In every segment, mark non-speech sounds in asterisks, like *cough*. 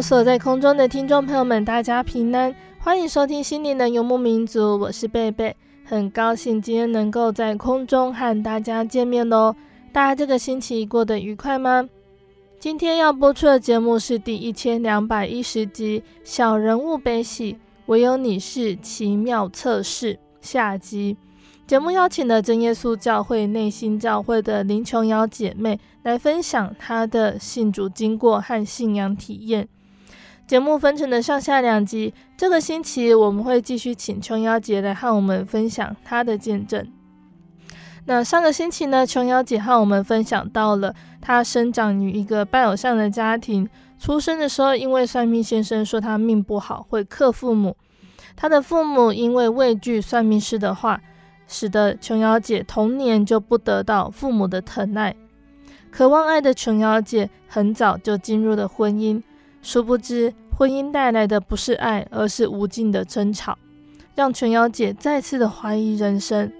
所在空中的听众朋友们，大家平安，欢迎收听《心灵的游牧民族》，我是贝贝，很高兴今天能够在空中和大家见面哦。大家这个星期过得愉快吗？今天要播出的节目是第一千两百一十集《小人物悲喜，唯有你是奇妙测试》下集。节目邀请了真耶稣教会内心教会的林琼瑶姐妹来分享她的信主经过和信仰体验。节目分成了上下两集，这个星期我们会继续请琼瑶姐来和我们分享她的见证。那上个星期呢，琼瑶姐和我们分享到了她生长于一个拜偶像的家庭，出生的时候因为算命先生说她命不好，会克父母，她的父母因为畏惧算命师的话。使得琼瑶姐童年就不得到父母的疼爱，渴望爱的琼瑶姐很早就进入了婚姻，殊不知婚姻带来的不是爱，而是无尽的争吵，让琼瑶姐再次的怀疑人生。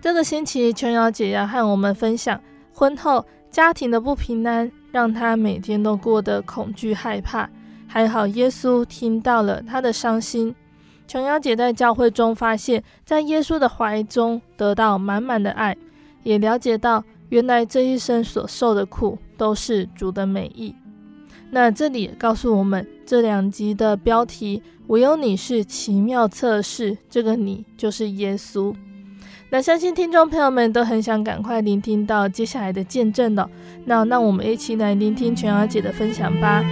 这个星期，琼瑶姐要和我们分享婚后家庭的不平安，让她每天都过得恐惧害怕。还好耶稣听到了她的伤心。琼瑶姐在教会中发现，在耶稣的怀中得到满满的爱，也了解到原来这一生所受的苦都是主的美意。那这里告诉我们，这两集的标题“唯有你是奇妙测试”，这个你就是耶稣。那相信听众朋友们都很想赶快聆听到接下来的见证了。那那我们一起来聆听全儿姐的分享吧。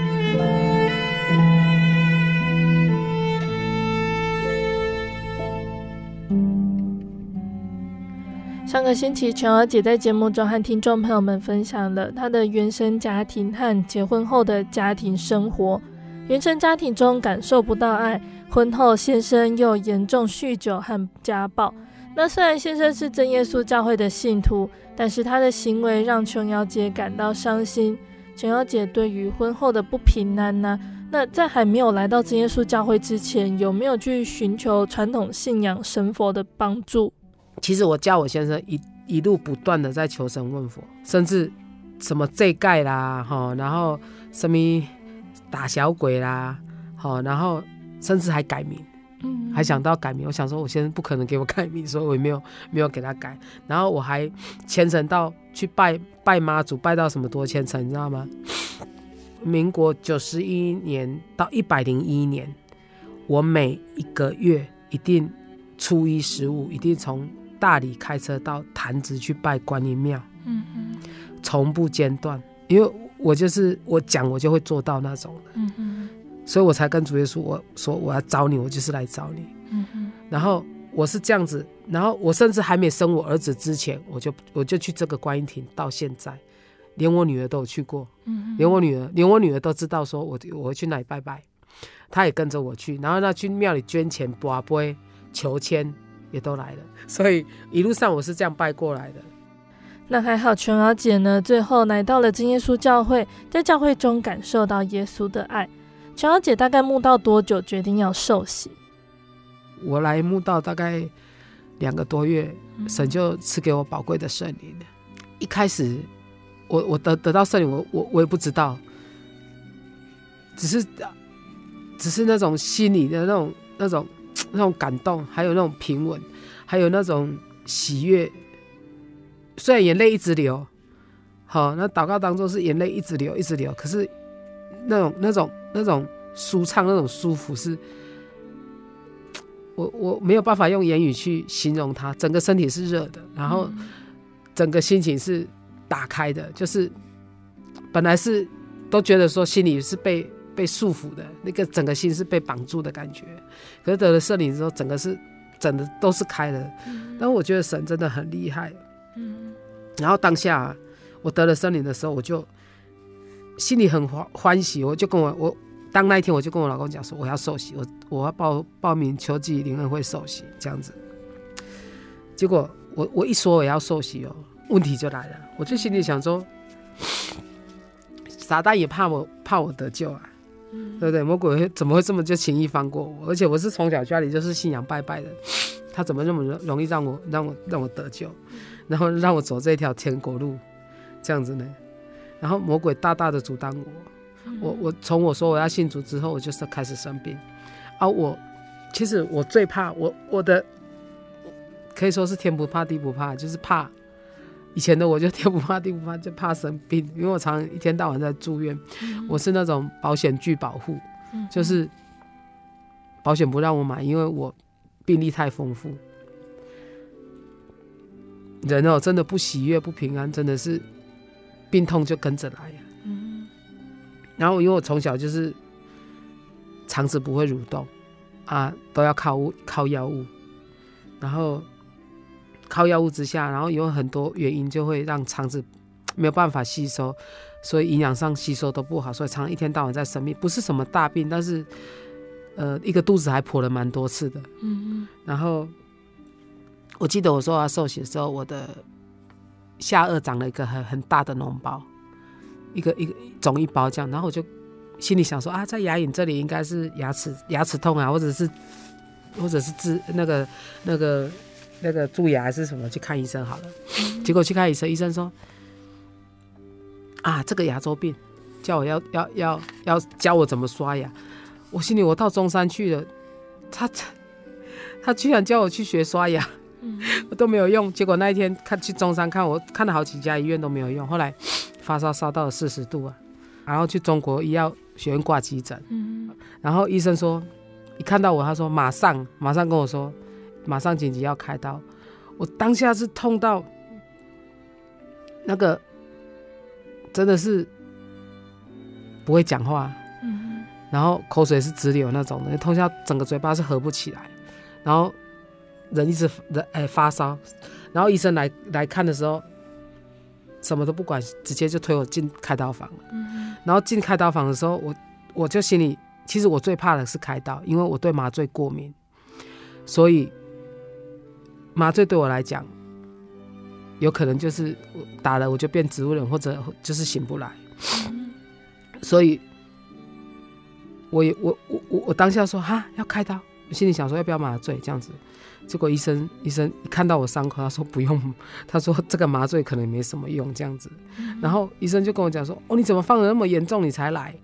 上个星期，琼瑶姐在节目中和听众朋友们分享了她的原生家庭和结婚后的家庭生活。原生家庭中感受不到爱，婚后先生又严重酗酒和家暴。那虽然先生是真耶稣教会的信徒，但是他的行为让琼瑶姐感到伤心。琼瑶姐对于婚后的不平安呢？那在还没有来到真耶稣教会之前，有没有去寻求传统信仰神佛的帮助？其实我叫我先生一一路不断的在求神问佛，甚至什么这盖啦，哈，然后什么打小鬼啦，好，然后甚至还改名，嗯，还想到改名。我想说，我先生不可能给我改名，所以我也没有没有给他改。然后我还虔诚到去拜拜妈祖，拜到什么多虔诚，你知道吗？民国九十一年到一百零一年，我每一个月一定初一十五一定从。大理开车到潭子去拜观音庙，嗯哼，从不间断，因为我就是我讲我就会做到那种的，嗯哼，所以我才跟主耶稣我说我要找你，我就是来找你，嗯哼，然后我是这样子，然后我甚至还没生我儿子之前，我就我就去这个观音亭，到现在，连我女儿都有去过，嗯哼，连我女儿连我女儿都知道说我我会去那里拜拜，她也跟着我去，然后那去庙里捐钱、跋杯、求签。也都来了，所以一路上我是这样拜过来的。那还好，琼瑶姐呢，最后来到了真耶稣教会，在教会中感受到耶稣的爱。琼瑶姐大概慕道多久决定要受洗？我来慕道大概两个多月，神就赐给我宝贵的圣灵。一开始我我得得到圣灵，我我我也不知道，只是只是那种心里的那种那种那种感动，还有那种平稳，还有那种喜悦。虽然眼泪一直流，好，那祷告当中是眼泪一直流一直流，可是那种那种那种舒畅，那种舒服是。我我没有办法用言语去形容它，整个身体是热的，然后整个心情是打开的，就是本来是都觉得说心里是被被束缚的，那个整个心是被绑住的感觉，可是得了圣灵之后，整个是整的都是开的。但我觉得神真的很厉害，嗯，然后当下我得了圣灵的时候，我就心里很欢欢喜，我就跟我我。当那一天，我就跟我老公讲说，我要受洗，我我要报报名秋季灵恩会受洗这样子。结果我我一说我要受洗哦，问题就来了。我就心里想说，撒旦也怕我怕我得救啊，对不对？魔鬼怎么会这么就轻易放过我？而且我是从小家里就是信仰拜拜的，他怎么那么容易让我让我让我得救，然后让我走这条天国路这样子呢？然后魔鬼大大的阻挡我。我我从我说我要信主之后，我就是开始生病，啊，我其实我最怕我我的可以说是天不怕地不怕，就是怕以前的我就天不怕地不怕，就怕生病，因为我常常一天到晚在住院，我是那种保险拒保户，就是保险不让我买，因为我病历太丰富，人哦真的不喜悦不平安，真的是病痛就跟着来。然后，因为我从小就是肠子不会蠕动啊，都要靠物靠药物，然后靠药物之下，然后有很多原因就会让肠子没有办法吸收，所以营养上吸收都不好，所以常一天到晚在生病，不是什么大病，但是呃，一个肚子还破了蛮多次的。嗯嗯。然后我记得我说我要受洗的时候，我的下颚长了一个很很大的脓包。一个一个肿一包这样，然后我就心里想说啊，在牙龈这里应该是牙齿牙齿痛啊，或者是或者是治那个那个蛀牙还是什么，去看医生好了。结果去看医生，医生说啊，这个牙周病，叫我要要要要教我怎么刷牙。我心里我到中山去了，他他居然叫我去学刷牙，我都没有用。结果那一天看去中山看，我看了好几家医院都没有用，后来。发烧烧到了四十度啊，然后去中国医药学院挂急诊，嗯，然后医生说，一看到我，他说马上马上跟我说，马上紧急要开刀。我当下是痛到那个真的是不会讲话，嗯，然后口水是直流那种的，痛下整个嘴巴是合不起来，然后人一直人哎发烧，然后医生来来看的时候。什么都不管，直接就推我进开刀房了。嗯，然后进开刀房的时候，我我就心里，其实我最怕的是开刀，因为我对麻醉过敏，所以麻醉对我来讲，有可能就是打了我就变植物人，或者就是醒不来。嗯，所以我也我我我我当下说哈要开刀，我心里想说要不要麻醉这样子。结果医生医生一看到我伤口，他说不用，*laughs* 他说这个麻醉可能没什么用这样子。然后医生就跟我讲说：“哦，你怎么放的那么严重？你才来，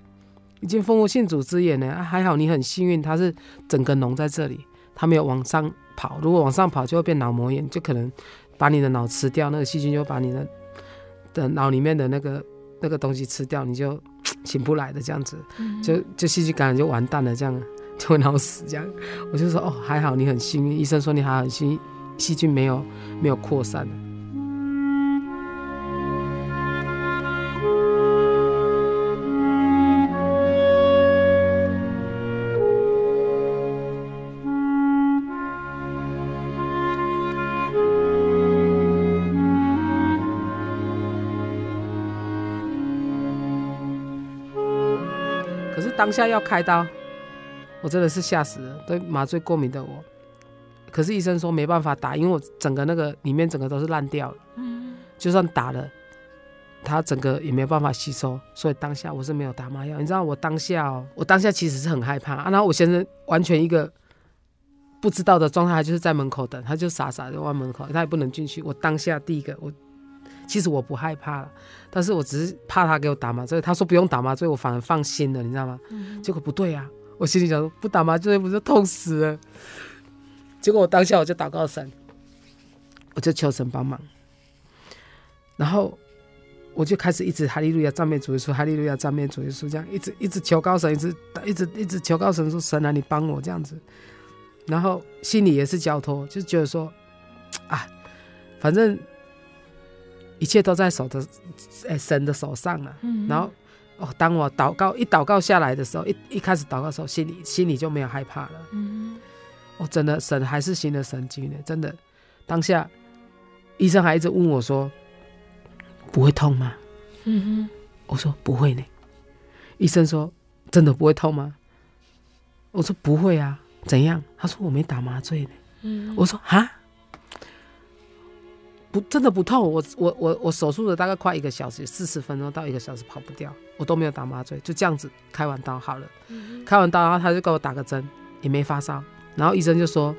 已经蜂窝性组织炎了。啊，还好你很幸运，它是整个脓在这里，他没有往上跑。如果往上跑，就会变脑膜炎，就可能把你的脑吃掉，那个细菌就把你的的脑里面的那个那个东西吃掉，你就醒不来的这样子，就就细菌感染就完蛋了这样。*laughs* ”就会脑死这样，我就说哦，还好你很幸运。医生说你还很幸运，细菌没有没有扩散。当下要开刀。我真的是吓死了，对麻醉过敏的我，可是医生说没办法打，因为我整个那个里面整个都是烂掉了，嗯，就算打了，它整个也没有办法吸收，所以当下我是没有打麻药。你知道我当下哦，我当下其实是很害怕啊。然后我先生完全一个不知道的状态，就是在门口等，他就傻傻的往门口，他也不能进去。我当下第一个，我其实我不害怕了，但是我只是怕他给我打麻醉。他说不用打麻醉，我反而放心了，你知道吗？嗯、结果不对啊，我心里想说不打麻醉不就痛死了？结果我当下我就祷告神，我就求神帮忙。然后我就开始一直哈利路亚赞美主耶稣，哈利路亚赞美主耶稣，这样一直一直求告神，一直一直一直求告神说神啊，你帮我这样子。然后心里也是交托，就觉得说啊，反正一切都在手的哎神的手上了。嗯。然后哦，当我祷告一祷告下来的时候，一一开始祷告的时候，心里心里就没有害怕了。嗯。哦，真的神还是行了神迹呢，真的。当下医生还一直问我说。不会痛吗？嗯哼，我说不会呢。医生说真的不会痛吗？我说不会啊。怎样？他说我没打麻醉呢。嗯，我说哈，不，真的不痛。我我我我手术了大概快一个小时，四十分钟到一个小时跑不掉，我都没有打麻醉，就这样子开完刀好了。嗯，开完刀，然后他就给我打个针，也没发烧。然后医生就说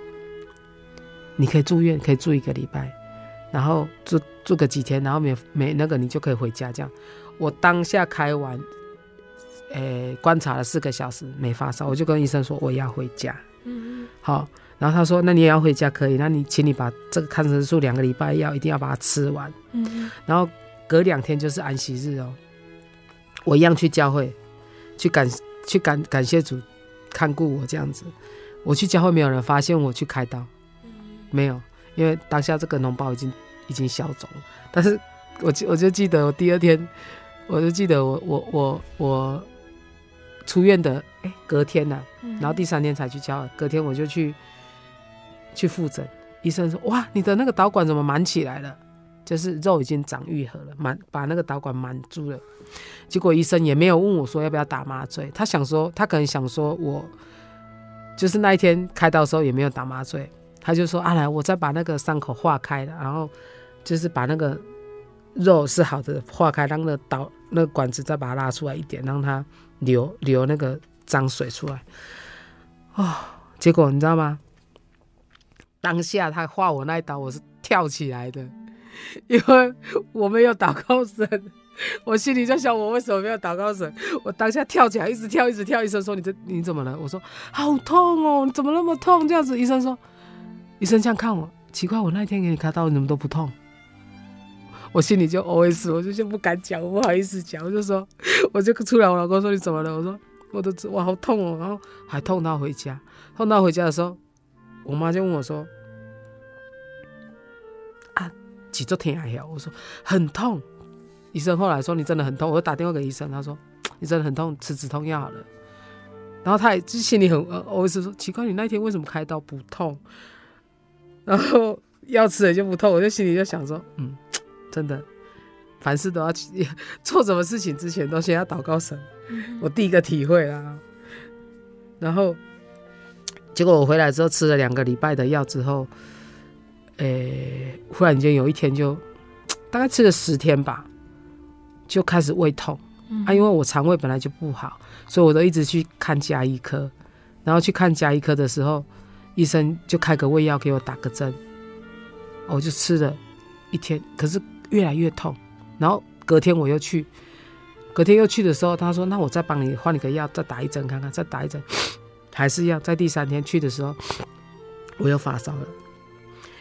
你可以住院，可以住一个礼拜。然后住住个几天，然后没没那个，你就可以回家。这样，我当下开完，诶，观察了四个小时没发烧，我就跟医生说我要回家。嗯，好，然后他说那你也要回家可以，那你请你把这个抗生素两个礼拜药一定要把它吃完。嗯，然后隔两天就是安息日哦，我一样去教会，去感去感感谢主看顾我这样子。我去教会没有人发现我去开刀，没有。因为当下这个脓包已经已经消肿了，但是我我就记得我第二天，我就记得我我我我出院的哎隔天呐、啊，然后第三天才去交，隔天我就去去复诊，医生说哇你的那个导管怎么满起来了？就是肉已经长愈合了，满把那个导管满住了。结果医生也没有问我说要不要打麻醉，他想说他可能想说我就是那一天开刀的时候也没有打麻醉。他就说：“、啊、来，我再把那个伤口化开了，然后就是把那个肉是好的化开，让那个导那个管子再把它拉出来一点，让它流流那个脏水出来。哦，结果你知道吗？当下他划我那一刀，我是跳起来的，*laughs* 因为我没有祷告神，我心里在想：我为什么没有祷告神？我当下跳起来，一直跳，一直跳。医生说：你这你怎么了？我说：好痛哦，你怎么那么痛？这样子，医生说。”医生这样看我，奇怪，我那天给你开刀，你怎么都不痛？*laughs* 我心里就 OS，我就就不敢讲，我不好意思讲，我就说，我就出来，我老公说你怎么了？我说我的我好痛哦，然后还痛到回家，痛到回家的时候，我妈就问我说，啊，几周天还好？我说很痛。医生后来说你真的很痛，我就打电话给医生，他说你真的很痛，吃止痛药好了。然后他也就心里很呃，我是说，奇怪，你那天为什么开刀不痛？然后药吃了就不痛，我就心里就想说，嗯，真的，凡事都要 *laughs* 做什么事情之前都先要祷告神，我第一个体会啦。然后结果我回来之后吃了两个礼拜的药之后，诶，忽然间有一天就 *tsk* 大概吃了十天吧，就开始胃痛啊，因为我肠胃本来就不好，所以我都一直去看家医科，然后去看家医科的时候。医生就开个胃药给我打个针，我就吃了一天，可是越来越痛。然后隔天我又去，隔天又去的时候，他说：“那我再帮你换一个药，再打一针看看，再打一针，还是要。”在第三天去的时候，*coughs* 我又发烧了，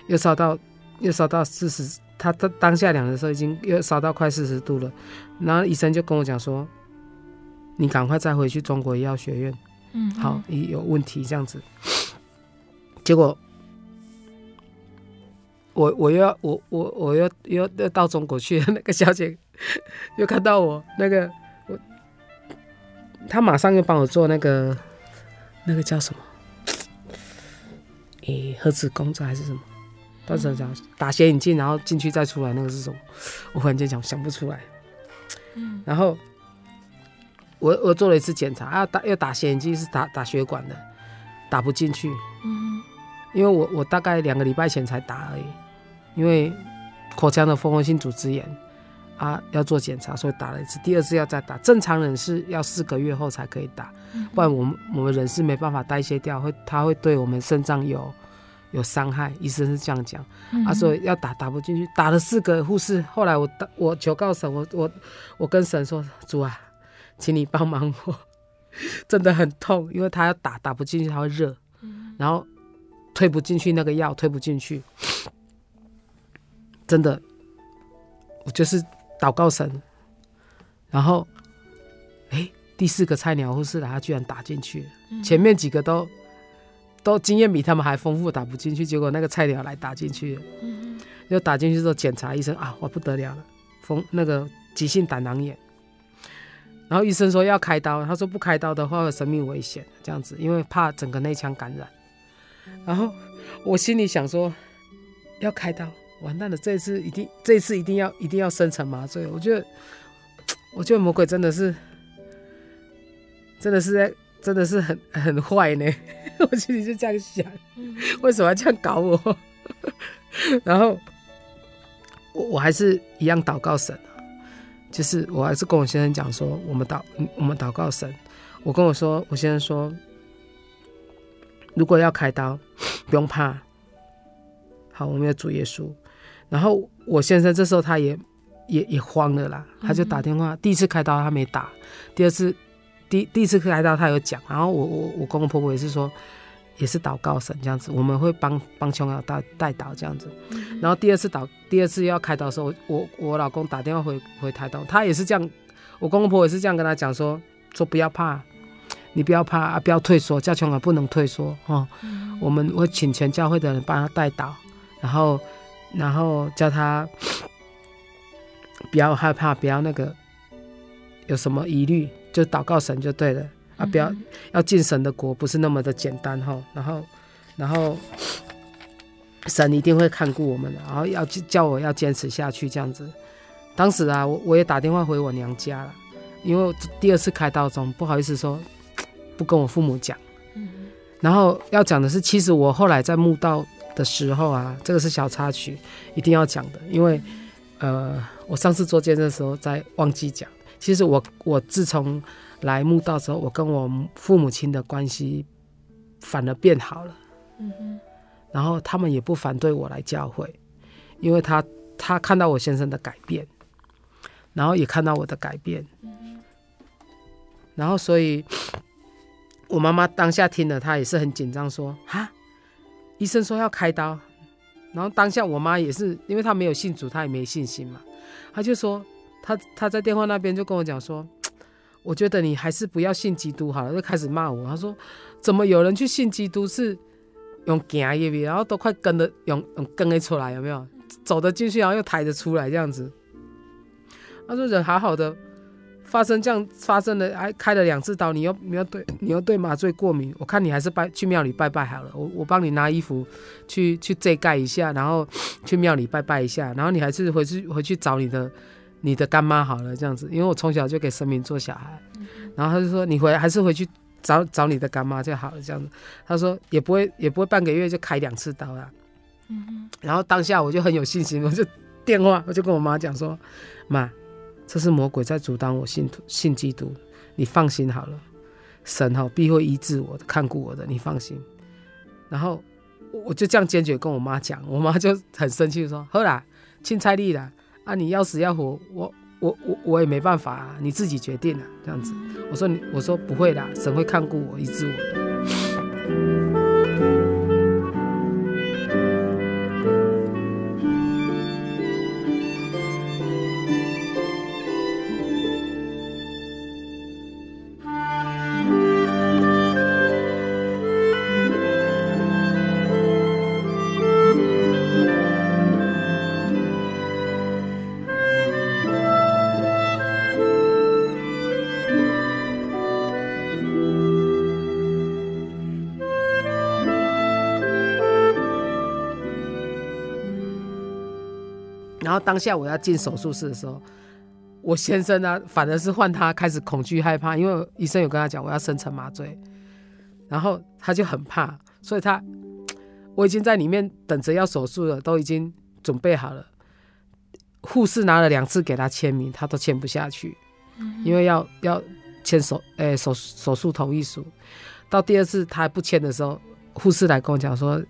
又烧到又烧到四十，他他当下量的时候已经又烧到快四十度了。然后医生就跟我讲说：“你赶快再回去中国医药学院，嗯，好，有问题这样子。”结果，我我又要我我我又又又到中国去，那个小姐 *laughs* 又看到我，那个我，她马上又帮我做那个那个叫什么？诶、欸，核磁共振还是什么？当时讲打显影剂，然后进去再出来，那个是什么？*laughs* 我忽然间想想不出来。嗯，然后我我做了一次检查，啊打要打显影剂是打打血管的，打不进去。嗯。因为我我大概两个礼拜前才打而已，因为口腔的蜂窝性组织炎，啊，要做检查，所以打了一次，第二次要再打。正常人是要四个月后才可以打，不然我们我们人是没办法代谢掉，会它会对我们肾脏有有伤害。医生是这样讲，啊，所以要打打不进去，打了四个护士。后来我我求告神，我我我跟神说，主啊，请你帮忙我，*laughs* 真的很痛，因为他要打打不进去，他会热，然后推不进去那个药，推不进去，真的，我就是。祷告神，然后，哎，第四个菜鸟护士来，他居然打进去。前面几个都都经验比他们还丰富，打不进去。结果那个菜鸟来打进去，就打进去之后检查，医生啊，我不得了了，风那个急性胆囊炎。然后医生说要开刀，他说不开刀的话有生命危险，这样子，因为怕整个内腔感染。然后我心里想说，要开刀。完蛋了！这次一定，这次一定要，一定要深层麻醉。我觉得，*tsk* 我觉得魔鬼真的是，真的是在，真的是很很坏呢。*laughs* 我心里就这样想，为什么要这样搞我？*laughs* 然后，我我还是一样祷告神，就是我还是跟我先生讲说，我们祷，我们祷告神。我跟我说，我先生说，如果要开刀，不用怕。好，我们要主耶稣。然后我先生这时候他也也也慌了啦，他就打电话。嗯、第一次开刀他没打，第二次第第一次开刀他有讲。然后我我我公公婆婆也是说，也是祷告神这样子，我们会帮帮琼瑶带带导这样子。嗯、然后第二次导第二次要开刀的时候，我我老公打电话回回台东，他也是这样，我公公婆婆也是这样跟他讲说说不要怕，你不要怕啊，不要退缩，叫琼瑶不能退缩哦。嗯、我们会请全教会的人帮他带导，然后。然后叫他不要害怕，不要那个有什么疑虑，就祷告神就对了啊！不要要进神的国，不是那么的简单哈。然后，然后神一定会看顾我们的，然后要叫我要坚持下去这样子。当时啊，我我也打电话回我娘家了，因为第二次开刀中不好意思说不跟我父母讲。然后要讲的是，其实我后来在墓道。的时候啊，这个是小插曲，一定要讲的，因为，呃，我上次做见证的时候在忘记讲。其实我我自从来慕道之后，我跟我父母亲的关系反而变好了。嗯哼。然后他们也不反对我来教会，因为他他看到我先生的改变，然后也看到我的改变。嗯哼。然后所以，我妈妈当下听了，她也是很紧张，说：“哈。”医生说要开刀，然后当下我妈也是，因为她没有信主，她也没信心嘛，她就说，她她在电话那边就跟我讲说，我觉得你还是不要信基督好了，就开始骂我。她说，怎么有人去信基督是用行的，然后都快跟着用用跟着出来，有没有？走得进去，然后又抬着出来这样子。她说人好好的。发生这样发生了，还开了两次刀，你又你要对你又对麻醉过敏，我看你还是拜去庙里拜拜好了。我我帮你拿衣服去去遮盖一下，然后去庙里拜拜一下，然后你还是回去回去找你的你的干妈好了，这样子，因为我从小就给神明做小孩，然后他就说你回还是回去找找你的干妈就好了，这样子。他说也不会也不会半个月就开两次刀了，然后当下我就很有信心，我就电话我就跟我妈讲说，妈。这是魔鬼在阻挡我信信基督，你放心好了，神哈必会医治我的，看顾我的，你放心。然后我就这样坚决跟我妈讲，我妈就很生气说：“好啦，凊彩你啦，啊你要死要活，我我我我也没办法啊，你自己决定了这样子。”我说：“你我说不会啦，神会看顾我，医治我的。”当下我要进手术室的时候，我先生呢，反而是换他开始恐惧害怕，因为医生有跟他讲我要深层麻醉，然后他就很怕，所以他我已经在里面等着要手术了，都已经准备好了。护士拿了两次给他签名，他都签不下去，因为要要签手诶、欸、手手术同意书。到第二次他还不签的时候，护士来跟我讲说：“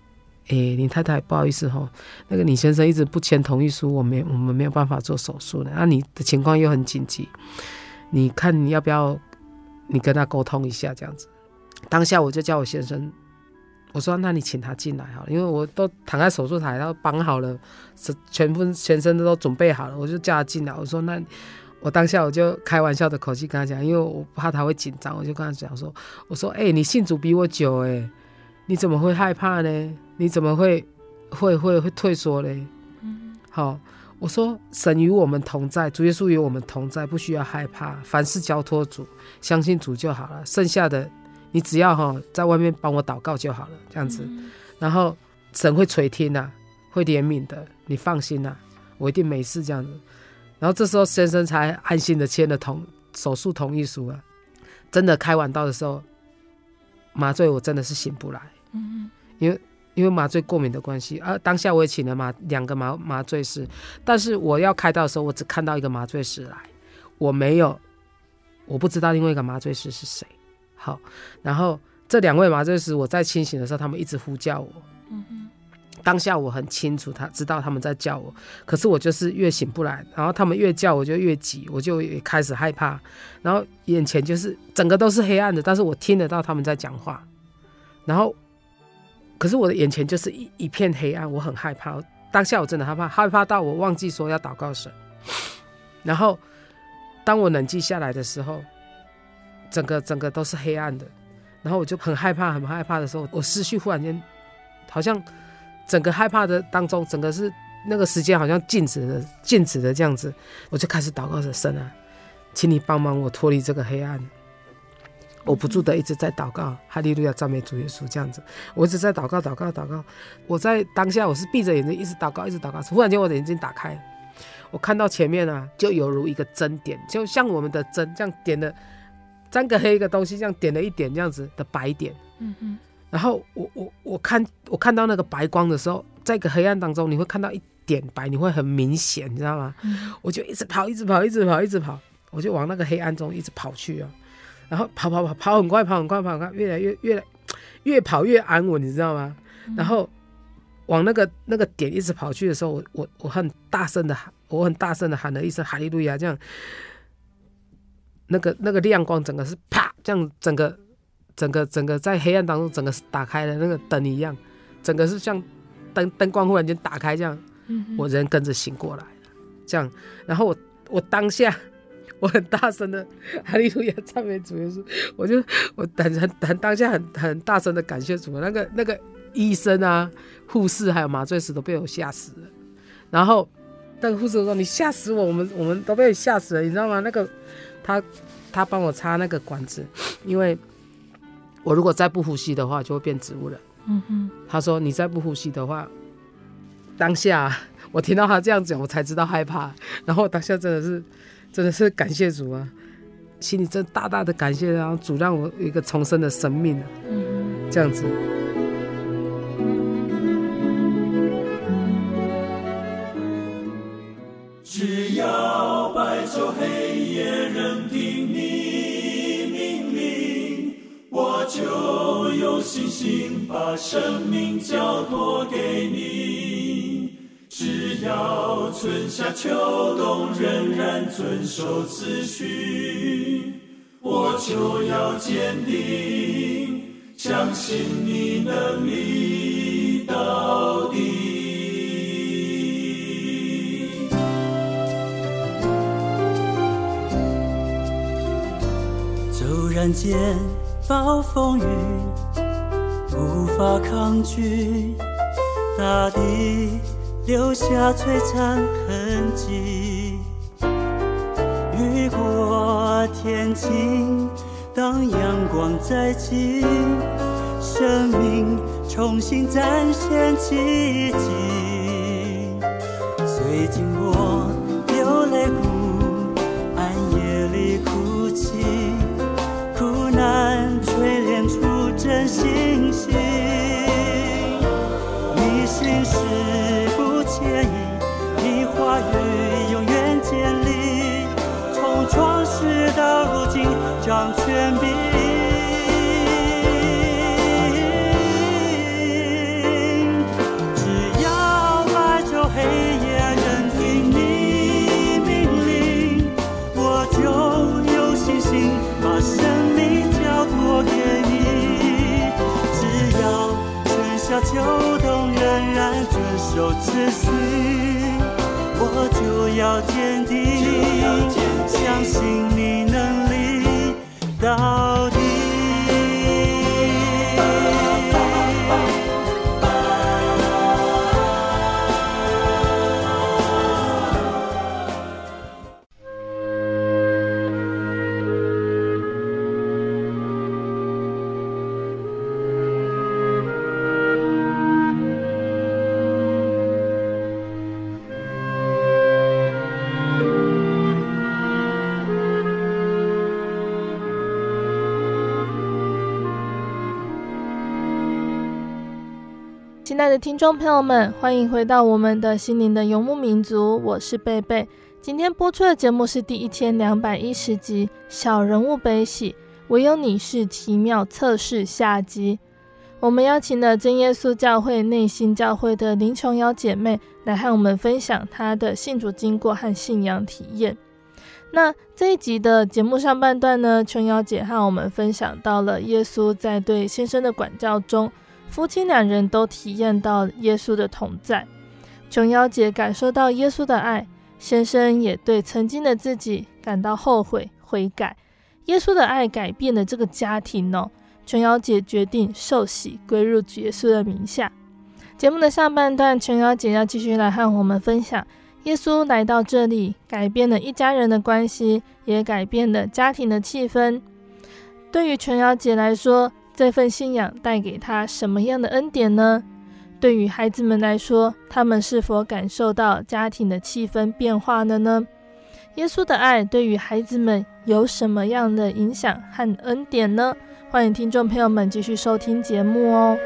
诶、你太太不好意思哈，那个你先生一直不签同意书，我没我们没有办法做手术的。那你的情况又很紧急，你看你要不要你跟他沟通一下这样子？”当下我就叫我先生。我说：“那你请他进来好了，因为我都躺在手术台，然后绑好了，全部全身都准备好了，我就叫他进来。我说：那我当下我就开玩笑的口气跟他讲，因为我怕他会紧张，我就跟他讲说：我说，哎、你信主比我久，哎，你怎么会害怕呢？你怎么会会会会退缩嘞？嗯？好，我说神与我们同在，主耶稣与我们同在，不需要害怕，凡事交托主，相信主就好了，剩下的。”你只要哈在外面帮我祷告就好了，这样子，然后神会垂听呐，会怜悯的，你放心呐，我一定没事这样子。然后这时候先生才安心的签了同手术同意书啊。真的开完刀的时候，麻醉我真的是醒不来，因为因为麻醉过敏的关系，而当下我也请了麻两个麻麻醉师，但是我要开刀的时候，我只看到一个麻醉师来，我没有，我不知道另外一个麻醉师是谁。好，然后这两位麻醉师，我在清醒的时候，他们一直呼叫我。嗯哼，当下我很清楚，他知道他们在叫我，可是我就是越醒不来，然后他们越叫，我就越急，我就也开始害怕，然后眼前就是整个都是黑暗的，但是我听得到他们在讲话，然后，可是我的眼前就是一一片黑暗，我很害怕，当下我真的害怕，害怕到我忘记说要祷告神，然后当我冷静下来的时候。整个整个都是黑暗的，然后我就很害怕，很害怕的时候，我思绪忽然间好像整个害怕的当中，整个是那个时间好像静止的，静止的这样子，我就开始祷告着神啊，请你帮忙我脱离这个黑暗。我不住的一直在祷告，哈利路亚，赞美主耶稣这样子，我一直在祷告，祷告，祷告。我在当下我是闭着眼睛一直祷告，一直祷告，忽然间我的眼睛打开，我看到前面啊，就犹如一个针点，就像我们的针这样点的。三个黑一个东西，这样点了一点这样子的白点，嗯嗯，然后我我我看我看到那个白光的时候，在一个黑暗当中，你会看到一点白，你会很明显，你知道吗？嗯、我就一直跑，一直跑，一直跑，一直跑，我就往那个黑暗中一直跑去啊，然后跑跑跑跑很快，跑很快，跑很快，越来越越来 *tsk* 越跑越安稳，你知道吗？嗯、然后往那个那个点一直跑去的时候，我我我很大声的喊，我很大声的喊了一声哈利路亚，这样。那个那个亮光，整个是啪，这样整个整个整个在黑暗当中，整个是打开了那个灯一样，整个是像灯灯光忽然间打开这样，我人跟着醒过来了，这样，然后我我当下我很大声的哈利路亚赞美主耶稣，我就我很很很当下很很大声的感谢主，那个那个医生啊、护士还有麻醉师都被我吓死了，然后那个护士说：“你吓死我，我们我们都被你吓死了，你知道吗？”那个。他他帮我插那个管子，因为我如果再不呼吸的话，就会变植物人。嗯哼，他说你再不呼吸的话，当下 *laughs* 我听到他这样讲，我才知道害怕。然后当下真的是真的是感谢主啊，心里真大大的感谢，然后主让我有一个重生的生命。嗯，这样子。只要白昼黑夜任凭你命令，我就有信心把生命交托给你。要春夏秋冬仍然遵守次序，我就要坚定，相信你能力到底。骤然间暴风雨，无法抗拒，大地留下璀璨痕迹。雨过天晴，当阳光再起，生命重新展现奇迹。虽经过流泪谷，暗夜里哭泣。苦难锤炼出真信心，你心事你话语永远坚立，从创世到如今掌权柄。听众朋友们，欢迎回到我们的心灵的游牧民族，我是贝贝。今天播出的节目是第一千两百一十集《小人物悲喜》，唯有你是奇妙测试下集。我们邀请了真耶稣教会内心教会的林琼瑶姐妹来和我们分享她的信主经过和信仰体验。那这一集的节目上半段呢，琼瑶姐和我们分享到了耶稣在对先生的管教中。夫妻两人都体验到耶稣的同在，琼瑶姐感受到耶稣的爱，先生也对曾经的自己感到后悔悔改。耶稣的爱改变了这个家庭哦。琼瑶姐决定受洗归入耶稣的名下。节目的上半段，琼瑶姐要继续来和我们分享，耶稣来到这里，改变了一家人的关系，也改变了家庭的气氛。对于琼瑶姐来说，这份信仰带给他什么样的恩典呢？对于孩子们来说，他们是否感受到家庭的气氛变化了呢？耶稣的爱对于孩子们有什么样的影响和恩典呢？欢迎听众朋友们继续收听节目哦。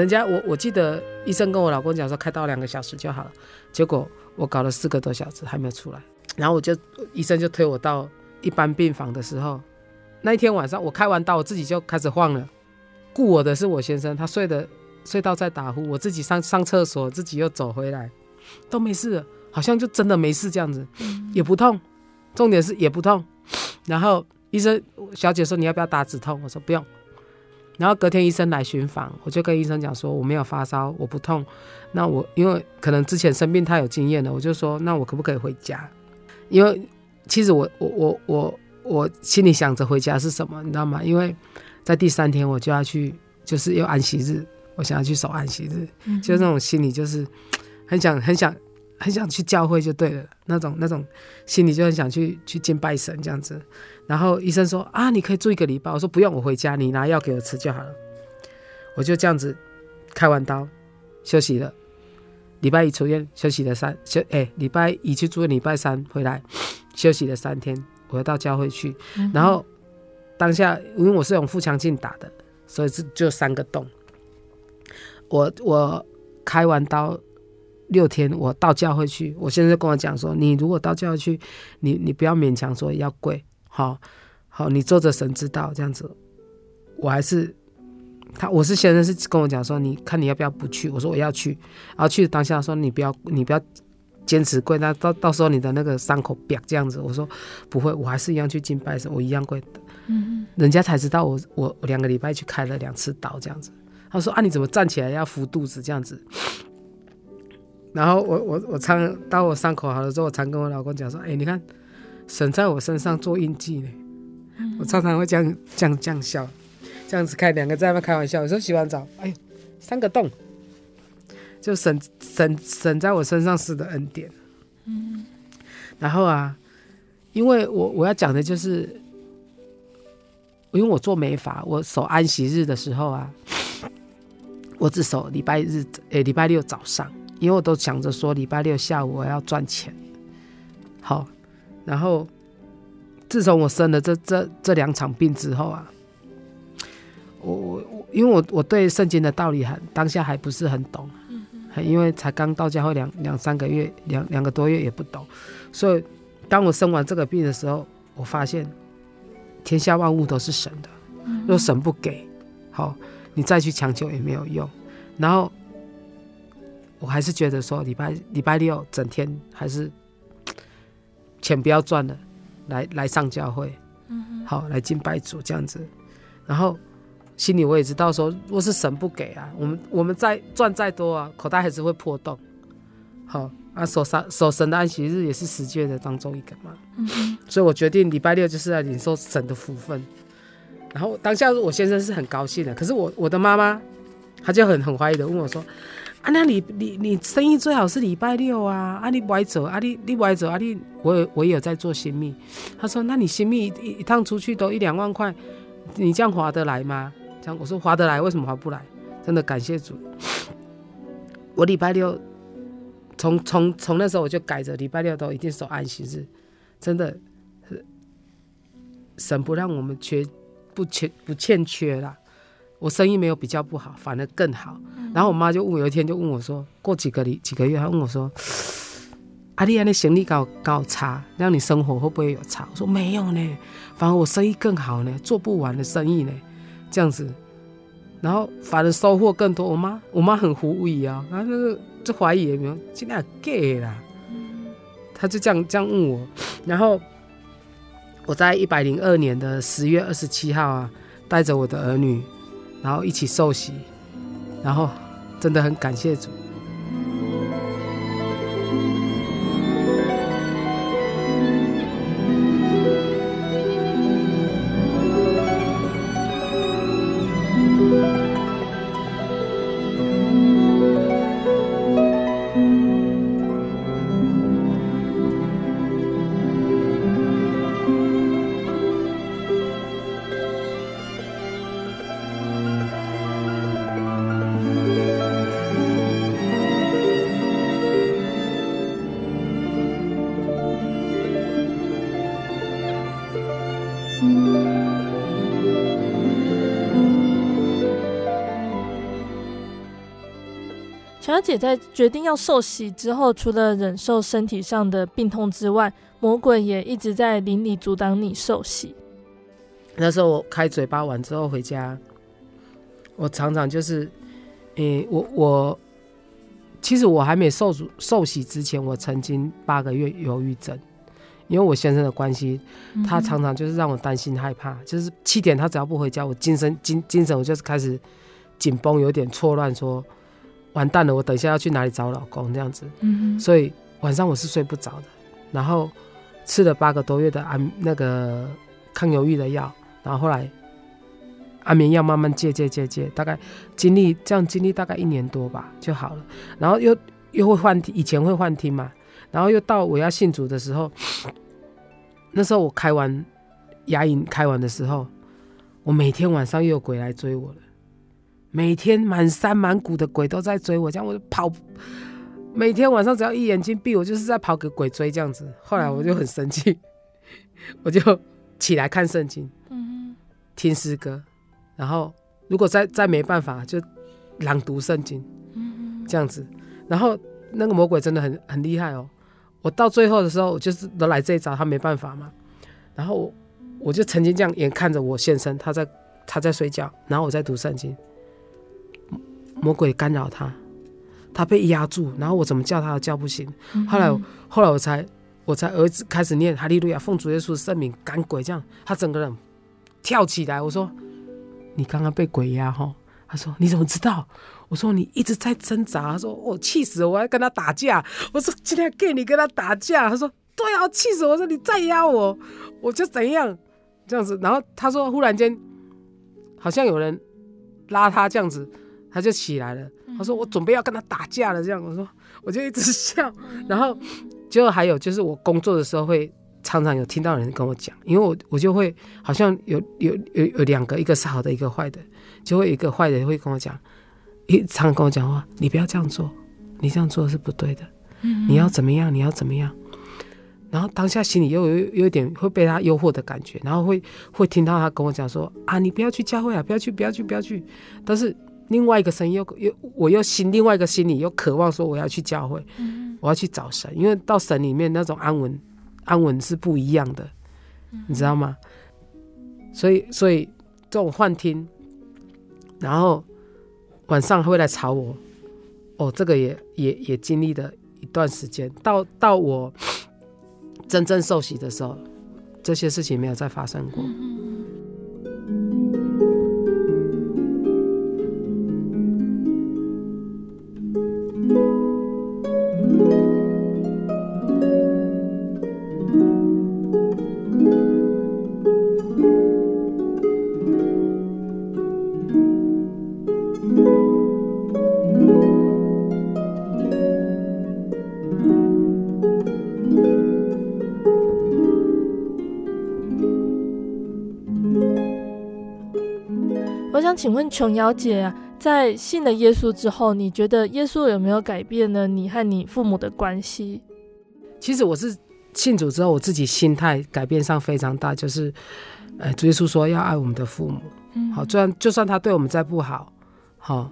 人家我我记得医生跟我老公讲说开刀两个小时就好了，结果我搞了四个多小时还没有出来，然后我就医生就推我到一般病房的时候，那一天晚上我开完刀我自己就开始晃了，顾我的是我先生，他睡的睡到在打呼，我自己上上厕所自己又走回来，都没事了，好像就真的没事这样子，也不痛，重点是也不痛，然后医生小姐说你要不要打止痛，我说不用。然后隔天医生来巡访，我就跟医生讲说我没有发烧，我不痛。那我因为可能之前生病太有经验了，我就说那我可不可以回家？因为其实我我我我我心里想着回家是什么，你知道吗？因为在第三天我就要去，就是要安息日，我想要去守安息日，嗯、就那种心里就是很想很想很想去教会就对了，那种那种心里就很想去去敬拜神这样子。然后医生说啊，你可以住一个礼拜。我说不用，我回家，你拿药给我吃就好了。我就这样子开完刀休息了。礼拜一出院休息了三休哎，礼拜一去住院，礼拜三回来休息了三天，我又到教会去。嗯、然后当下因为我是用腹腔镜打的，所以是就三个洞。我我开完刀六天，我到教会去。我现在跟我讲说，你如果到教会去，你你不要勉强说要跪。好，好，你做着神知道这样子，我还是他，我是先生是跟我讲说，你看你要不要不去？我说我要去，然后去当下说你不要，你不要坚持跪，那到到时候你的那个伤口瘪这样子，我说不会，我还是一样去敬拜神，我一样跪的。人家才知道我我我两个礼拜去开了两次刀这样子，他说啊你怎么站起来要扶肚子这样子？然后我我我常当我伤口好了之后，我常跟我老公讲说，哎你看。神在我身上做印记呢，我常常会这样这样这样笑，这样子开两个在那开玩笑。有时候洗完澡，哎呦，三个洞，就神神神在我身上施的恩典。嗯，然后啊，因为我我要讲的就是，因为我做美发，我守安息日的时候啊，我只守礼拜日，诶，礼拜六早上，因为我都想着说礼拜六下午我要赚钱，好。然后，自从我生了这这这两场病之后啊，我我我，因为我我对圣经的道理还当下还不是很懂，嗯哼，因为才刚到教会两两三个月，两两个多月也不懂，所以当我生完这个病的时候，我发现天下万物都是神的，若神不给，好，你再去强求也没有用。然后我还是觉得说礼拜礼拜六整天还是钱不要赚了，来来上教会，嗯，好来敬拜主这样子，然后。心里我也知道，说若是神不给啊，我们我们再赚再多啊，口袋还是会破洞。好啊，守三守神的安息日也是十诫的当中一个嘛。嗯。所以我决定礼拜六就是来领受神的福分。然后当下我先生是很高兴的，可是我我的妈妈，她就很很怀疑的问我说：“啊，那你你你生意最好是礼拜六啊？啊，你不爱走啊？你你不爱走啊？你我有我也有在做新密。他说：“那你新密一一趟出去都一两万块，你这样划得来吗？”这样我说划得来，为什么划不来？真的感谢主。我礼拜六从从从那时候我就改着礼拜六都一定守安息日，真的是神不让我们缺不缺不欠缺啦。我生意没有比较不好，反而更好。然后我妈就问，有一天就问我说，过几个礼几个月，她问我说，阿丽安的行李搞搞差，让你生活会不会有差？我说没有呢，反而我生意更好呢，做不完的生意呢。这样子，然后反而收获更多。我妈，我妈很狐疑啊，然后那个就怀疑有没有，今天 gay 啦。她就这样这样问我，然后我在一百零二年的十月二十七号啊，带着我的儿女，然后一起受洗，然后真的很感谢主。小姐在决定要受洗之后，除了忍受身体上的病痛之外，魔鬼也一直在邻里阻挡你受洗。那时候我开嘴巴完之后回家，我常常就是，诶、欸，我我其实我还没受主受洗之前，我曾经八个月忧郁症，因为我先生的关系，他常常就是让我担心害怕，就是七点他只要不回家，我精神精精神我就是开始紧绷，有点错乱，说。完蛋了，我等一下要去哪里找老公这样子，嗯，所以晚上我是睡不着的，然后吃了八个多月的安那个抗忧郁的药，然后后来安眠药慢慢戒戒戒戒，大概经历这样经历大概一年多吧就好了，然后又又会幻听，以前会幻听嘛，然后又到我要信主的时候，那时候我开完牙龈开完的时候，我每天晚上又有鬼来追我了。每天满山满谷的鬼都在追我，这样我就跑。每天晚上只要一眼睛闭，我就是在跑给鬼追这样子。后来我就很生气，*laughs* 我就起来看圣经，嗯听诗歌，然后如果再再没办法，就朗读圣经，嗯这样子。然后那个魔鬼真的很很厉害哦。我到最后的时候，我就是都来这一招，他没办法嘛。然后我我就曾经这样眼看着我先生，他在他在睡觉，然后我在读圣经。魔鬼干扰他，他被压住，然后我怎么叫他都叫不醒。后来，后来我才，我才儿子开始念哈利路亚，奉主耶稣圣名赶鬼，这样他整个人跳起来。我说：“你刚刚被鬼压哈？”他说：“你怎么知道？”我说：“你一直在挣扎。”他说：“我气死了，我要跟他打架。”我说：“今天给你跟他打架。”他说：“对啊，气死我！”我说：“你再压我，我就怎样这样子。”然后他说：“忽然间，好像有人拉他这样子。”他就起来了，他说：“我准备要跟他打架了。”这样我说，我就一直笑。*laughs* 然后，就还有就是我工作的时候会常常有听到人跟我讲，因为我我就会好像有有有有两个，一个是好的，一个坏的，就会有一个坏的会跟我讲，一常常跟我讲话：“你不要这样做，你这样做是不对的，你要怎么样？你要怎么样？”然后当下心里又有有一点会被他诱惑的感觉，然后会会听到他跟我讲说啊，你不要去教会啊，不要去，不要去，不要去。但是另外一个声音又又我又心另外一个心里又渴望说我要去教会，我要去找神，因为到神里面那种安稳安稳是不一样的，你知道吗？所以所以这种幻听，然后晚上会来吵我，哦，这个也也也经历了一段时间，到到我。真正受洗的时候，这些事情没有再发生过。我想请问琼瑶姐啊，在信了耶稣之后，你觉得耶稣有没有改变了你和你父母的关系？其实我是信主之后，我自己心态改变上非常大，就是，呃，主耶稣说要爱我们的父母，嗯，好，就算就算他对我们再不好，好，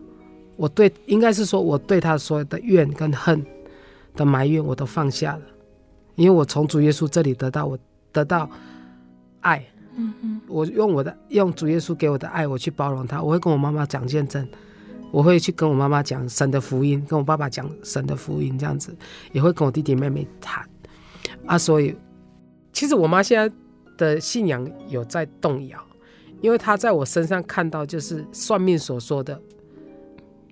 我对应该是说我对他所有的怨跟恨的埋怨我都放下了，因为我从主耶稣这里得到我得到爱。嗯嗯，我用我的用主耶稣给我的爱，我去包容他。我会跟我妈妈讲见证，我会去跟我妈妈讲神的福音，跟我爸爸讲神的福音，这样子也会跟我弟弟妹妹谈啊。所以，其实我妈现在的信仰有在动摇，因为她在我身上看到就是算命所说的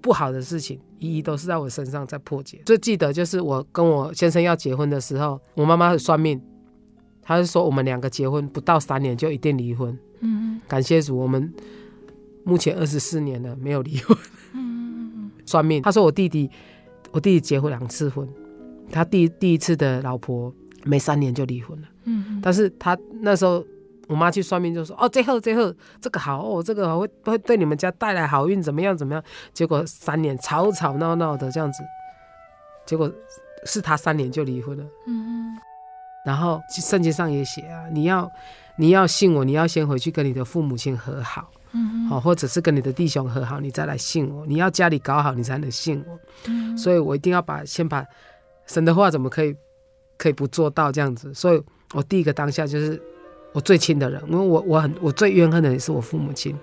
不好的事情，一一都是在我身上在破解。最记得就是我跟我先生要结婚的时候，我妈妈算命。他是说我们两个结婚不到三年就一定离婚。嗯，感谢主，我们目前二十四年了没有离婚。嗯，算命，他说我弟弟，我弟弟结婚两次婚，他第第一次的老婆没三年就离婚了。嗯，但是他那时候我妈去算命就说哦，最后最后这个好哦，这个会会对你们家带来好运，怎么样怎么样？结果三年吵吵闹闹的这样子，结果是他三年就离婚了。嗯。然后圣经上也写啊，你要你要信我，你要先回去跟你的父母亲和好，嗯，好，或者是跟你的弟兄和好，你再来信我。你要家里搞好，你才能信我。嗯，所以我一定要把先把神的话怎么可以可以不做到这样子？所以我第一个当下就是我最亲的人，因为我我很我最怨恨的也是我父母亲，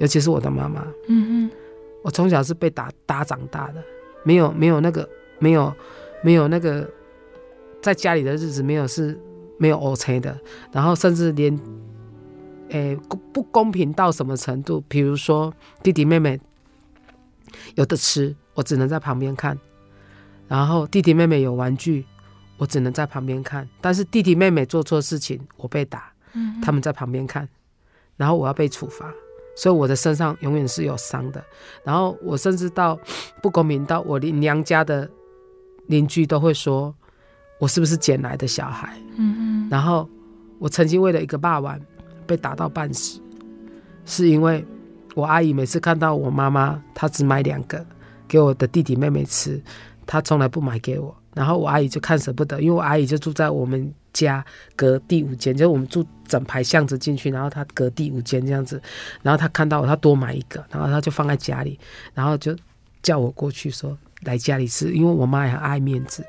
尤其是我的妈妈。嗯哼，我从小是被打打长大的，没有没有那个没有没有那个。在家里的日子没有是没有 OK 的，然后甚至连，诶、欸、不公平到什么程度？比如说弟弟妹妹有的吃，我只能在旁边看；然后弟弟妹妹有玩具，我只能在旁边看。但是弟弟妹妹做错事情，我被打，他们在旁边看，然后我要被处罚，所以我的身上永远是有伤的。然后我甚至到不公平到我连娘家的邻居都会说。我是不是捡来的小孩？嗯嗯。然后我曾经为了一个霸王被打到半死，是因为我阿姨每次看到我妈妈，她只买两个给我的弟弟妹妹吃，她从来不买给我。然后我阿姨就看舍不得，因为我阿姨就住在我们家隔第五间，就是我们住整排巷子进去，然后她隔第五间这样子。然后她看到我，她多买一个，然后她就放在家里，然后就叫我过去说来家里吃，因为我妈也很爱面子。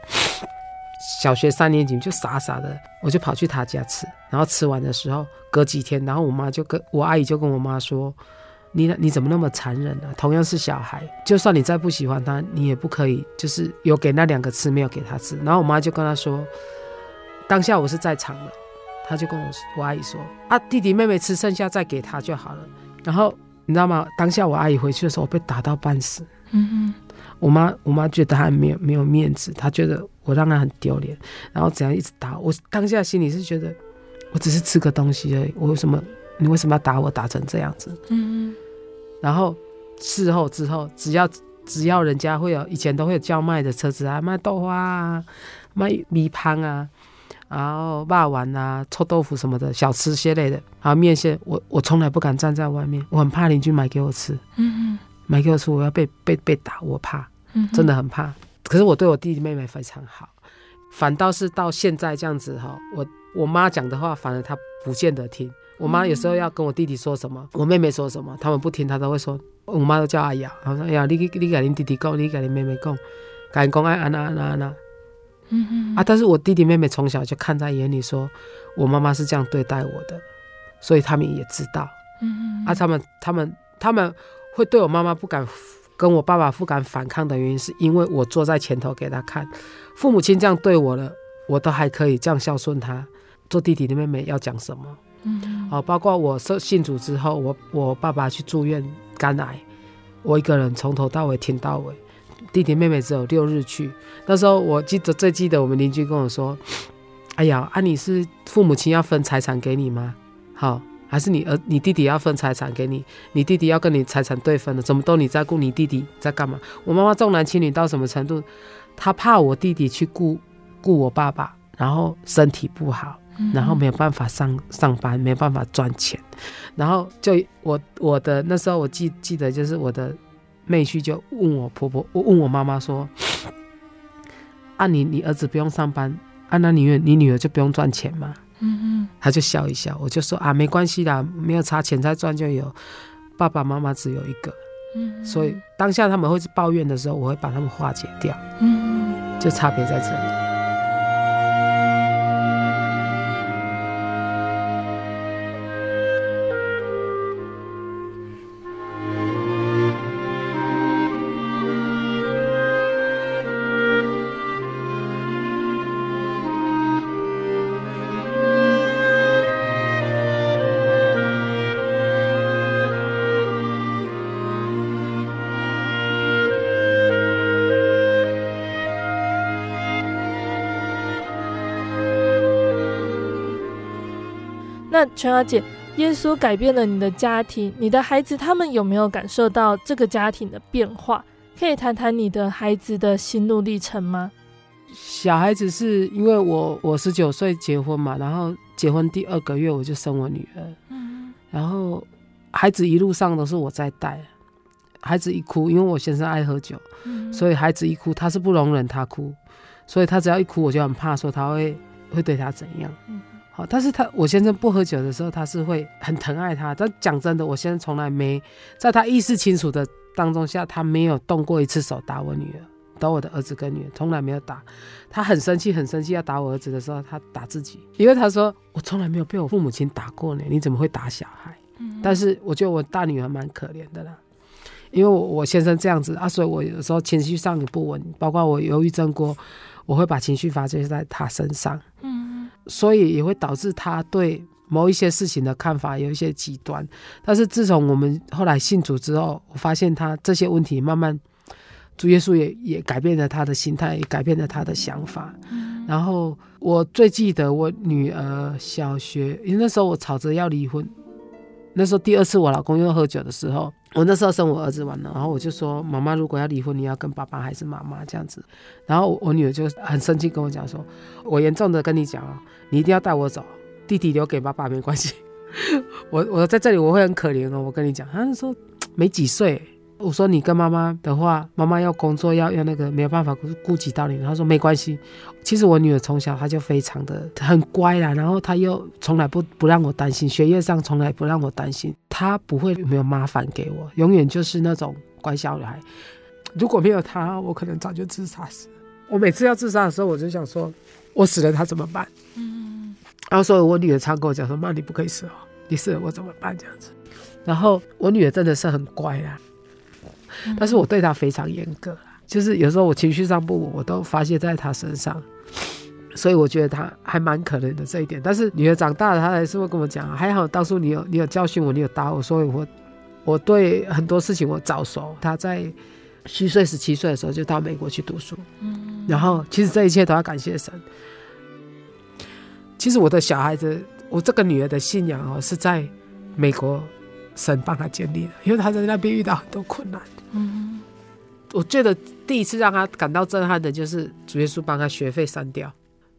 小学三年级就傻傻的，我就跑去他家吃，然后吃完的时候，隔几天，然后我妈就跟我阿姨就跟我妈说：“你你怎么那么残忍呢？同样是小孩，就算你再不喜欢他，你也不可以就是有给那两个吃，没有给他吃。”然后我妈就跟他说：“当下我是在场的，他就跟我我阿姨说：‘啊，弟弟妹妹吃剩下再给他就好了。’然后你知道吗？当下我阿姨回去的时候，我被打到半死。嗯哼。我妈，我妈觉得她没有没有面子，她觉得我让她很丢脸，然后怎样一直打我。当下心里是觉得，我只是吃个东西而已，我为什么你为什么要打我，打成这样子？嗯。然后事后之后，只要只要人家会有以前都会有叫卖的车子啊，卖豆花啊，卖米汤啊，然后肉圆啊，臭豆腐什么的小吃些类的，还有面线，我我从来不敢站在外面，我很怕邻居买给我吃。嗯。买给我吃，我要被被被打，我怕，真的很怕。可是我对我弟弟妹妹非常好，反倒是到现在这样子哈，我我妈讲的话，反而她不见得听。我妈有时候要跟我弟弟说什么，我妹妹说什么，他们不听，她都会说。我妈都叫阿雅，她说：“哎呀，你你你跟你弟弟讲，你跟你妹妹讲，赶紧讲爱安娜安娜安娜。”嗯嗯啊，但是我弟弟妹妹从小就看在眼里说，说我妈妈是这样对待我的，所以他们也知道。嗯嗯啊，他们他们他们会对我妈妈不敢跟我爸爸不敢反抗的原因，是因为我坐在前头给他看，父母亲这样对我了，我都还可以这样孝顺他。做弟弟的妹妹要讲什么？嗯，哦，包括我受信主之后，我我爸爸去住院肝癌，我一个人从头到尾听到尾，弟弟妹妹只有六日去。那时候我记得最记得我们邻居跟我说：“哎呀，啊你是父母亲要分财产给你吗？好，还是你儿你弟弟要分财产给你？你弟弟要跟你财产对分了，怎么都你在顾你弟弟在干嘛？我妈妈重男轻女到什么程度？她怕我弟弟去顾顾我爸爸，然后身体不好。”然后没有办法上上班，没有办法赚钱，然后就我我的那时候我记记得就是我的妹婿就问我婆婆，我问我妈妈说：“ *coughs* 啊你，你你儿子不用上班，啊那你你女儿就不用赚钱吗？”嗯嗯，他就笑一笑，我就说：“啊没关系啦，没有差钱再赚就有，爸爸妈妈只有一个。”嗯，所以当下他们会抱怨的时候，我会把他们化解掉。嗯，就差别在这里。那全儿姐，耶稣改变了你的家庭，你的孩子他们有没有感受到这个家庭的变化？可以谈谈你的孩子的心路历程吗？小孩子是因为我我十九岁结婚嘛，然后结婚第二个月我就生我女儿，嗯，然后孩子一路上都是我在带，孩子一哭，因为我先生爱喝酒，嗯，所以孩子一哭他是不容忍他哭，所以他只要一哭我就很怕说他会会对他怎样，嗯。但是他我先生不喝酒的时候，他是会很疼爱他。但讲真的，我先生从来没在他意识清楚的当中下，他没有动过一次手打我女儿，打我的儿子跟女儿，从来没有打。他很生气，很生气要打我儿子的时候，他打自己，因为他说我从来没有被我父母亲打过呢，你怎么会打小孩？嗯。但是我觉得我大女儿蛮可怜的啦，因为我我先生这样子啊，所以我有时候情绪上也不稳，包括我忧郁症过，我会把情绪发泄在他身上。嗯。所以也会导致他对某一些事情的看法有一些极端，但是自从我们后来信主之后，我发现他这些问题慢慢，主耶稣也也改变了他的心态，也改变了他的想法。然后我最记得我女儿小学，因为那时候我吵着要离婚，那时候第二次我老公又喝酒的时候。我那时候生我儿子完了，然后我就说：“妈妈，如果要离婚，你要跟爸爸还是妈妈这样子？”然后我女儿就很生气跟我讲说：“我严重的跟你讲哦，你一定要带我走，弟弟留给爸爸没关系。”我我在这里我会很可怜哦，我跟你讲，他说没几岁。我说你跟妈妈的话，妈妈要工作，要要那个没有办法顾及到你。他说没关系。其实我女儿从小她就非常的很乖啦，然后她又从来不不让我担心，学业上从来不让我担心，她不会没有麻烦给我，永远就是那种乖小女孩。如果没有她，我可能早就自杀死。我每次要自杀的时候，我就想说，我死了她怎么办？嗯。然后所以我女儿常跟我讲说，妈，你不可以死哦，你死了我怎么办？这样子。然后我女儿真的是很乖啦。但是我对他非常严格，就是有时候我情绪上不稳，我都发泄在他身上，所以我觉得他还蛮可怜的这一点。但是女儿长大了，她还是会跟我讲，还好当初你有你有教训我，你有打我，所以我我对很多事情我早熟。他在虚岁十七岁的时候就到美国去读书，嗯然后其实这一切都要感谢神。其实我的小孩子，我这个女儿的信仰哦，是在美国。神帮她建立的，因为她在那边遇到很多困难。嗯，我觉得第一次让他感到震撼的就是主耶稣帮他学费删掉，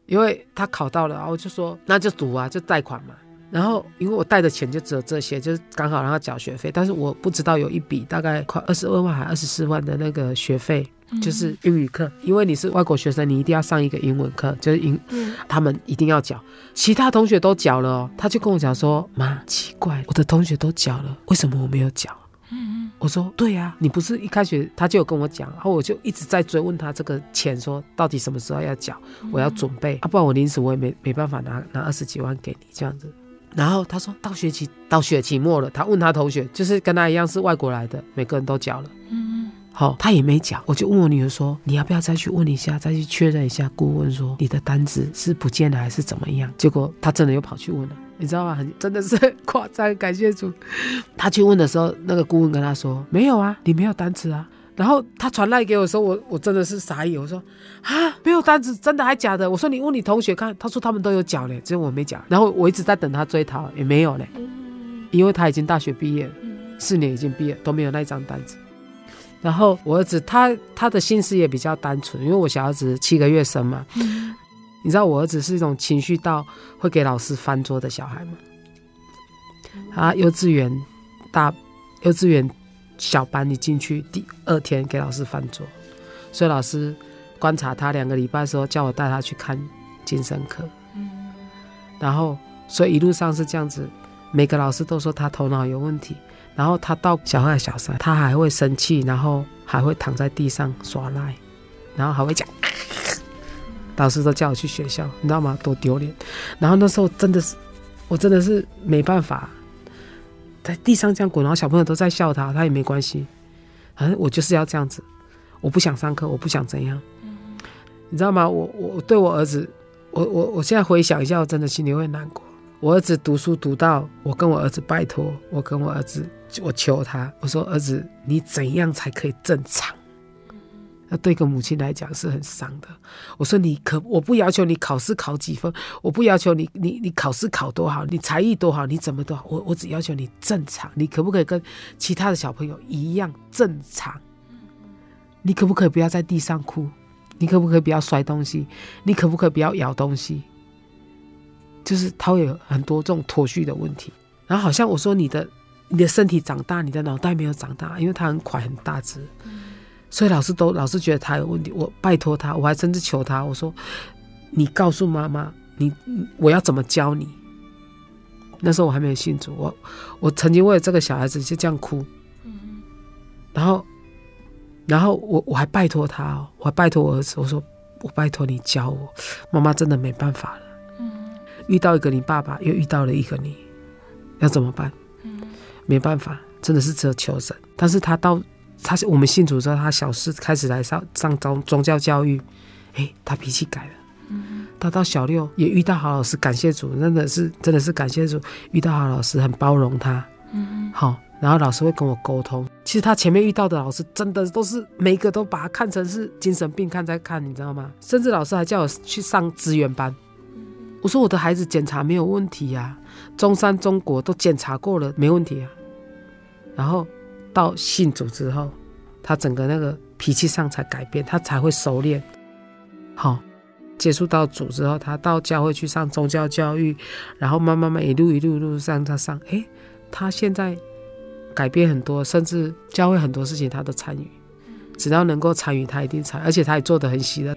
因为他考到了，然后我就说那就赌啊，就贷款嘛。然后因为我带的钱就只有这些，就是刚好让他缴学费，但是我不知道有一笔大概快二十二万还二十四万的那个学费，就是英语课，因为你是外国学生，你一定要上一个英文课，就是英，嗯他们一定要缴。其他同学都缴了哦，他就跟我讲说：“妈，奇怪，我的同学都缴了，为什么我没有缴？”嗯我说：“对呀、啊，你不是一开学他就有跟我讲，然后我就一直在追问他这个钱，说到底什么时候要缴，我要准备，啊，不然我临时我也没没办法拿拿二十几万给你这样子。”然后他说到学期到学期末了，他问他同学，就是跟他一样是外国来的，每个人都缴了。嗯好，他也没讲，我就问我女儿说：“你要不要再去问一下，再去确认一下顾问说你的单子是不见了还是怎么样？”结果他真的又跑去问了，你知道吗？很真的是很 *laughs* 夸张，感谢主。他去问的时候，那个顾问跟他说：“没有啊，你没有单子啊。”然后他传赖给我的时候，我我真的是傻眼，我说：“啊，没有单子，真的还假的？”我说：“你问你同学看，他说他们都有缴嘞，只有我没缴。”然后我一直在等他追讨，也没有嘞，嗯因为他已经大学毕业四年已经毕业都没有那张单子。然后我儿子他他的心思也比较单纯，因为我小儿子七个月生嘛，嗯你知道我儿子是一种情绪到会给老师翻桌的小孩吗？啊幼稚园大幼稚园小班一进去第二天给老师翻桌，所以老师观察他两个礼拜的时候，叫我带他去看精神科，嗯。然后所以一路上是这样子，每个老师都说他头脑有问题。然后他到小二、小三，他还会生气，然后还会躺在地上耍赖，然后还会讲，老师都叫我去学校，你知道吗？多丢脸！然后那时候真的是，我真的是没办法，在地上这样滚，然后小朋友都在笑他，他也没关系，反正我就是要这样子，我不想上课，我不想怎样，你知道吗？我我对我儿子，我我我现在回想一下，我真的心里会难过。我儿子读书读到，我跟我儿子拜托，我跟我儿子，我求他，我说儿子，你怎样才可以正常？那对一个母亲来讲是很伤的。我说你可，我不要求你考试考几分，我不要求你你你考试考多好，你才艺多好，你怎么都好，我我只要求你正常。你可不可以跟其他的小朋友一样正常？你可不可以不要在地上哭？你可不可以不要摔东西？你可不可以不要咬东西？就是他会有很多这种脱序的问题，然后好像我说你的你的身体长大，你的脑袋没有长大，因为他很快很大只，所以老师都老是觉得他有问题。我拜托他，我还甚至求他，我说你告诉妈妈，你我要怎么教你？那时候我还没有信主，我我曾经为了这个小孩子就这样哭，嗯然后然后我我还拜托他，我还拜托我儿子，我说我拜托你教我，妈妈真的没办法了。遇到一个你爸爸，又遇到了一个你，要怎么办？嗯没办法，真的是只有求神。但是他到他是我们信主之后，他小四开始来上上宗宗教教育，哎，他脾气改了。他到小六也遇到好老师，感谢主，真的是真的是感谢主，遇到好老师很包容他。嗯好，然后老师会跟我沟通。其实他前面遇到的老师，真的都是每一个都把他看成是精神病看在看，你知道吗？甚至老师还叫我去上资源班。我说我的孩子检查没有问题呀、啊，中山、中国都检查过了，没问题啊。然后到信主之后，他整个那个脾气上才改变，他才会熟练。好，接触到主之后，他到教会去上宗教教育，然后慢慢慢一路一路一路上他上，诶，他现在改变很多，甚至教会很多事情他都参与，只要能够参与，他一定参，而且他也做得很喜乐。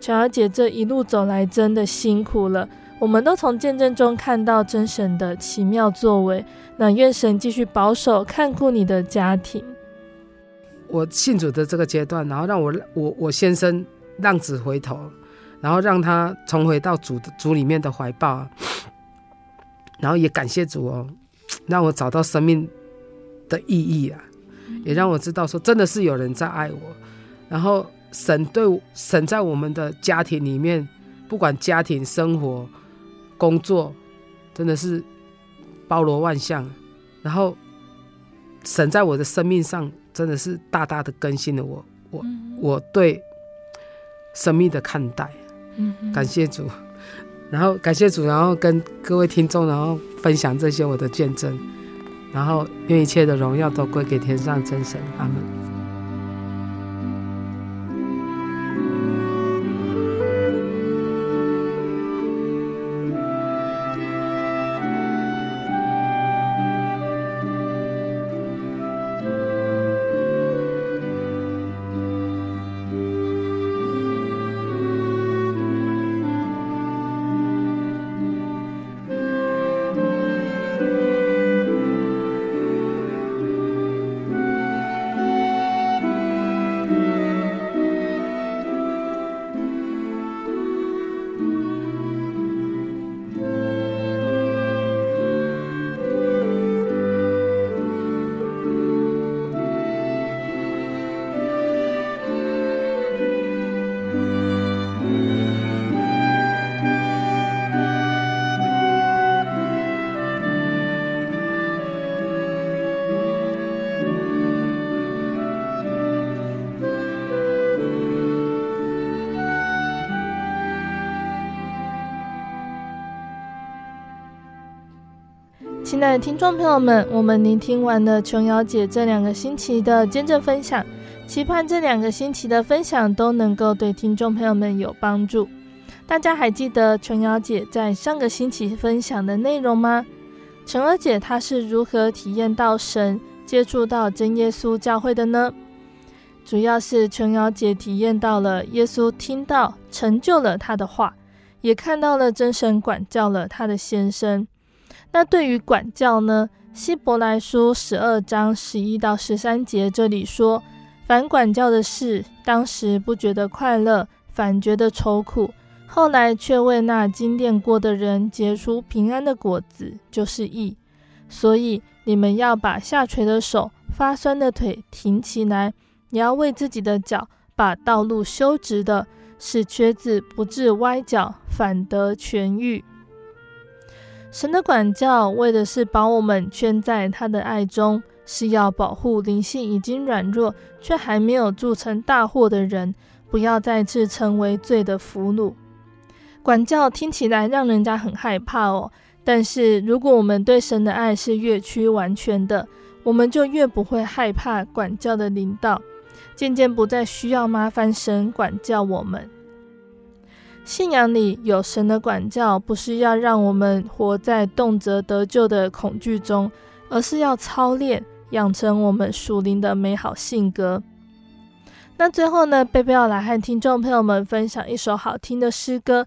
巧儿姐这一路走来真的辛苦了，我们都从见证中看到真神的奇妙作为。那愿神继续保守看顾你的家庭。我信主的这个阶段，然后让我我我先生浪子回头，然后让他重回到主的主里面的怀抱，然后也感谢主哦，让我找到生命的意义啊，也让我知道说真的是有人在爱我，然后。神对神在我们的家庭里面，不管家庭生活、工作，真的是包罗万象。然后神在我的生命上，真的是大大的更新了我，我我对生命的看待。感谢主，然后感谢主，然后跟各位听众，然后分享这些我的见证，然后愿一切的荣耀都归给天上真神。阿门。爱的听众朋友们，我们聆听完了琼瑶姐这两个星期的见证分享，期盼这两个星期的分享都能够对听众朋友们有帮助。大家还记得琼瑶姐在上个星期分享的内容吗？琼瑶姐她是如何体验到神、接触到真耶稣教会的呢？主要是琼瑶姐体验到了耶稣听到、成就了她的话，也看到了真神管教了她的先生。那对于管教呢？希伯来书十二章十一到十三节这里说：“反管教的事，当时不觉得快乐，反觉得愁苦；后来却为那经练过的人结出平安的果子，就是义。所以你们要把下垂的手、发酸的腿挺起来，也要为自己的脚把道路修直的，使瘸子不致歪脚，反得痊愈。”神的管教，为的是把我们圈在他的爱中，是要保护灵性已经软弱却还没有铸成大祸的人，不要再次成为罪的俘虏。管教听起来让人家很害怕哦，但是如果我们对神的爱是越趋完全的，我们就越不会害怕管教的领导，渐渐不再需要麻烦神管教我们。信仰里有神的管教，不是要让我们活在动辄得救的恐惧中，而是要操练，养成我们属灵的美好性格。那最后呢，贝贝要来和听众朋友们分享一首好听的诗歌。